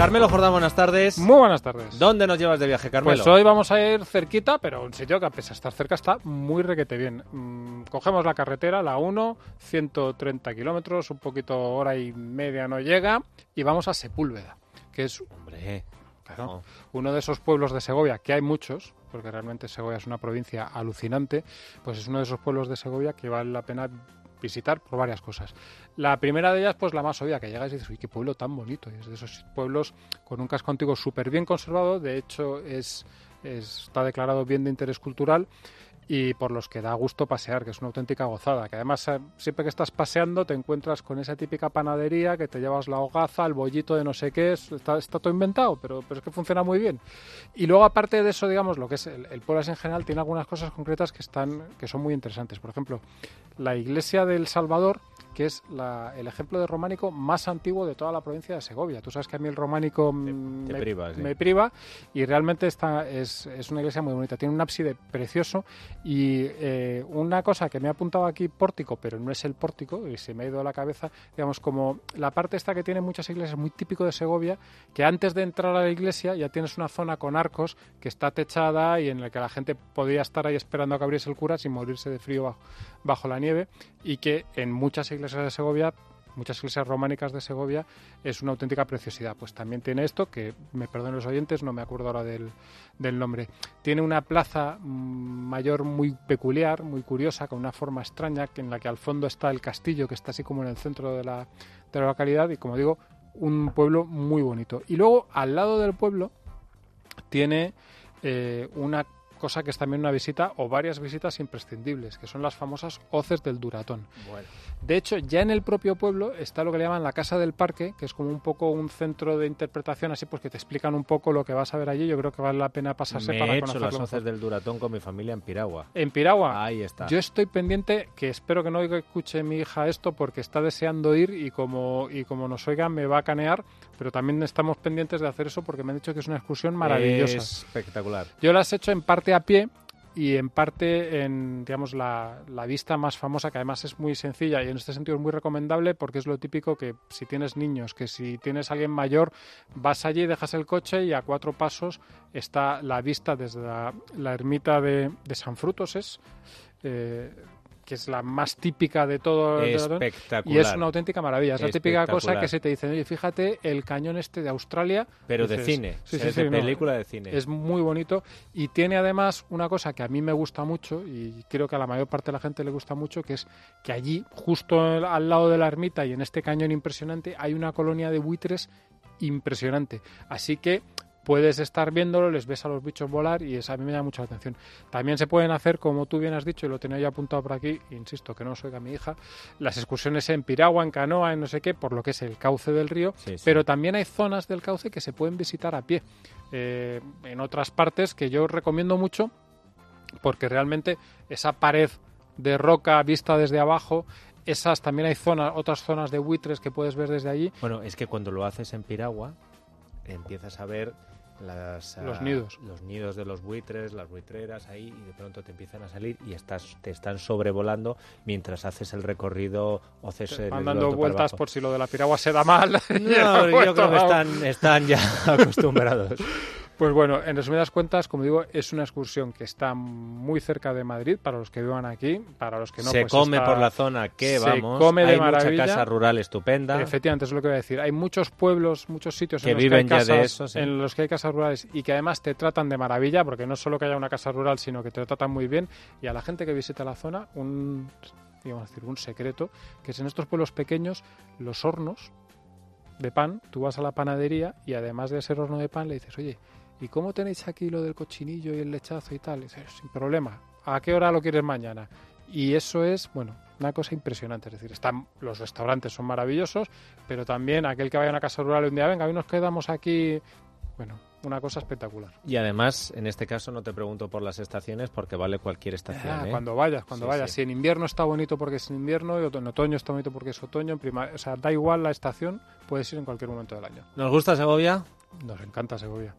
Carmelo Jordán, buenas tardes. Muy buenas tardes. ¿Dónde nos llevas de viaje, Carmelo? Pues hoy vamos a ir cerquita, pero un sitio que a pesar de estar cerca está muy requete bien. Mm, cogemos la carretera, la 1, 130 kilómetros, un poquito hora y media no llega, y vamos a Sepúlveda, que es Hombre, claro, no. uno de esos pueblos de Segovia, que hay muchos, porque realmente Segovia es una provincia alucinante, pues es uno de esos pueblos de Segovia que vale la pena visitar por varias cosas. La primera de ellas, pues la más obvia, que llegas y dices, uy, qué pueblo tan bonito. Y es de esos pueblos con un casco antiguo súper bien conservado, de hecho es, es- está declarado bien de interés cultural y por los que da gusto pasear, que es una auténtica gozada. Que además, eh, siempre que estás paseando, te encuentras con esa típica panadería que te llevas la hogaza, el bollito de no sé qué, es- está, está todo inventado, pero, pero es que funciona muy bien. Y luego, aparte de eso, digamos, lo que es el, el así en general, tiene algunas cosas concretas que, están, que son muy interesantes. Por ejemplo, la iglesia del Salvador, que es la- el ejemplo de románico más antiguo de toda la provincia de Segovia. Tú sabes que a mí el románico mm, te me, priva, sí. me priva y realmente está, es, es una iglesia muy bonita. Tiene un ábside precioso y eh, una cosa que me ha apuntado aquí pórtico, pero no es el pórtico y se me ha ido a la cabeza, digamos, como la parte esta que tiene muchas iglesias muy típico de Segovia, que antes de entrar a la iglesia ya tienes una zona con arcos que está techada y en la que la gente podía estar ahí esperando a que abriese el cura sin morirse de frío bajo, bajo la nieve y que en muchas iglesias de Segovia muchas iglesias románicas de Segovia es una auténtica preciosidad. Pues también tiene esto, que me perdonen los oyentes, no me acuerdo ahora del, del nombre. Tiene una plaza mm, mayor muy peculiar, muy curiosa, con una forma extraña, que en la que al fondo está el castillo, que está así como en el centro de la, de la localidad, y como digo, un pueblo muy bonito. Y luego, al lado del pueblo, tiene eh, una cosa que es también una visita o varias visitas imprescindibles, que son las famosas hoces del Duratón. Bueno, De hecho, ya en el propio pueblo está lo que le llaman la Casa del Parque, que es como un poco un centro de interpretación, así pues que te explican un poco lo que vas a ver allí. Yo creo que vale la pena pasarse me para he hecho las hoces del Duratón con mi familia en Piragua. En Piragua, Ahí está. yo estoy pendiente, que espero que no escuche mi hija esto porque está deseando ir y como, y como nos oiga me va a canear, pero también estamos pendientes de hacer eso porque me han dicho que es una excursión maravillosa. Es espectacular. Yo las he hecho en parte a pie y en parte en digamos la, la vista más famosa que además es muy sencilla y en este sentido es muy recomendable porque es lo típico que si tienes niños que si tienes alguien mayor vas allí dejas el coche y a cuatro pasos está la vista desde la, ermita de, de San Frutos es eh, que es la más típica de todo de- Espectacular. y es una auténtica maravilla es la típica cosa que se te dicen oye fíjate el cañón este de Australia Pero de cine. sí, o sea, sí, es sí, de no, película de cine. es muy bonito y tiene además una cosa que a mí me gusta mucho y creo que a la mayor parte de la gente le gusta mucho, que es que allí, justo al lado de la ermita y en este cañón impresionante, hay una colonia de buitres impresionante. Así que puedes estar viéndolo, les ves a los bichos volar y eso a mí me llama mucho la atención. También se pueden hacer, como tú bien has dicho, y lo tenía ya apuntado por aquí, insisto que no os oiga mi hija, las excursiones en piragua, en canoa, en no sé qué, por lo que es el cauce del río, Sí, sí. pero también hay zonas del cauce que se pueden visitar a pie. Eh, en otras partes que yo recomiendo mucho porque realmente esa pared de roca vista desde abajo, esas también hay zonas, otras zonas de buitres que puedes ver desde allí. Bueno, es que cuando lo haces en Piragua, empiezas a ver las, Los ah, nidos. los nidos de los buitres, las buitreras ahí, y de pronto te empiezan a salir y estás, te están sobrevolando mientras haces el recorrido Van dando vueltas por si lo de la piragua se da mal. No, yo creo que están, están ya acostumbrados. Pues bueno, en resumidas cuentas, como digo, es una excursión que está muy cerca de Madrid para los que vivan aquí, para los que no se pues come está- por la zona que se vamos. come de Hay mucha casa rural estupenda. Efectivamente, es lo que voy a decir. Hay muchos pueblos, muchos sitios Que en los viven que hay ya de casas, eso, sí. en los que hay casas rurales y que además te tratan de maravilla, porque no solo que haya una casa rural, sino que te tratan muy bien. Y a la gente que visita la zona, un, digamos decir, un secreto, que es en estos pueblos pequeños, los hornos de pan, tú vas a la panadería y además de ser horno de pan le dices, oye, ¿y cómo tenéis aquí lo del cochinillo y el lechazo y tal? Y sin problema, ¿a qué hora lo quieres mañana? Y eso es, bueno, una cosa impresionante. Es decir, están, los restaurantes son maravillosos, pero también aquel que vaya a una casa rural y un día, venga, hoy nos quedamos aquí. Bueno, una cosa espectacular. Y además, en este caso, no te pregunto por las estaciones porque vale cualquier estación. Ah, ¿eh? Cuando vayas, cuando Sí, vayas. sí. Si en invierno está bonito porque es invierno, y en otoño está bonito porque es otoño, en primavera, o sea, da igual la estación, puedes ir en cualquier momento del año. ¿Nos gusta Segovia? Nos encanta Segovia.